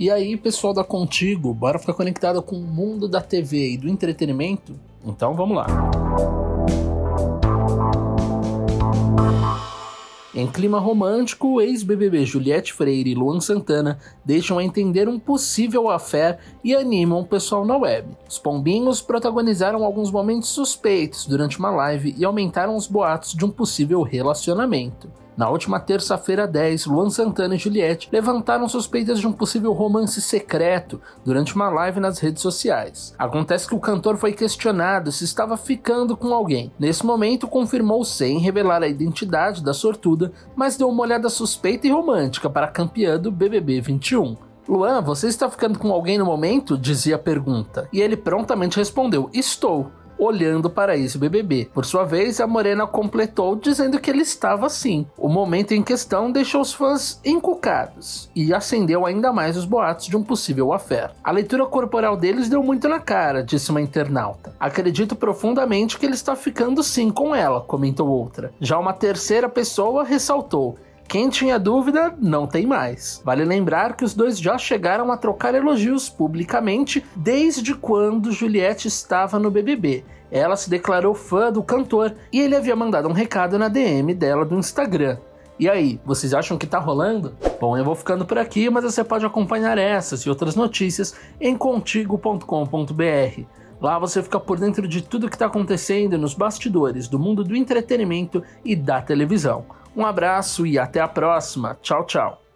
E aí, pessoal da Contigo, bora ficar conectado com o mundo da TV e do entretenimento? Então vamos lá. Em clima romântico, ex-BBB Juliette Freire e Luan Santana deixam a entender um possível affair e animam o pessoal na web. Os pombinhos protagonizaram alguns momentos suspeitos durante uma live e aumentaram os boatos de um possível relacionamento. Na última terça-feira 10, Luan Santana e Juliette levantaram suspeitas de um possível romance secreto durante uma live nas redes sociais. Acontece que o cantor foi questionado se estava ficando com alguém. Nesse momento, confirmou sem revelar a identidade da sortuda, mas deu uma olhada suspeita e romântica para a campeã do BBB 21. Luan, você está ficando com alguém no momento? dizia a pergunta. E ele prontamente respondeu: Estou olhando para esse BBB. Por sua vez, a Morena completou dizendo que ele estava assim. O momento em questão deixou os fãs encucados e acendeu ainda mais os boatos de um possível affair. A leitura corporal deles deu muito na cara, disse uma internauta. Acredito profundamente que ele está ficando sim com ela, comentou outra. Já uma terceira pessoa ressaltou quem tinha dúvida, não tem mais. Vale lembrar que os dois já chegaram a trocar elogios publicamente desde quando Juliette estava no BBB. Ela se declarou fã do cantor e ele havia mandado um recado na DM dela do Instagram. E aí, vocês acham que tá rolando? Bom, eu vou ficando por aqui, mas você pode acompanhar essas e outras notícias em contigo.com.br. Lá você fica por dentro de tudo que está acontecendo nos bastidores do mundo do entretenimento e da televisão. Um abraço e até a próxima. Tchau, tchau.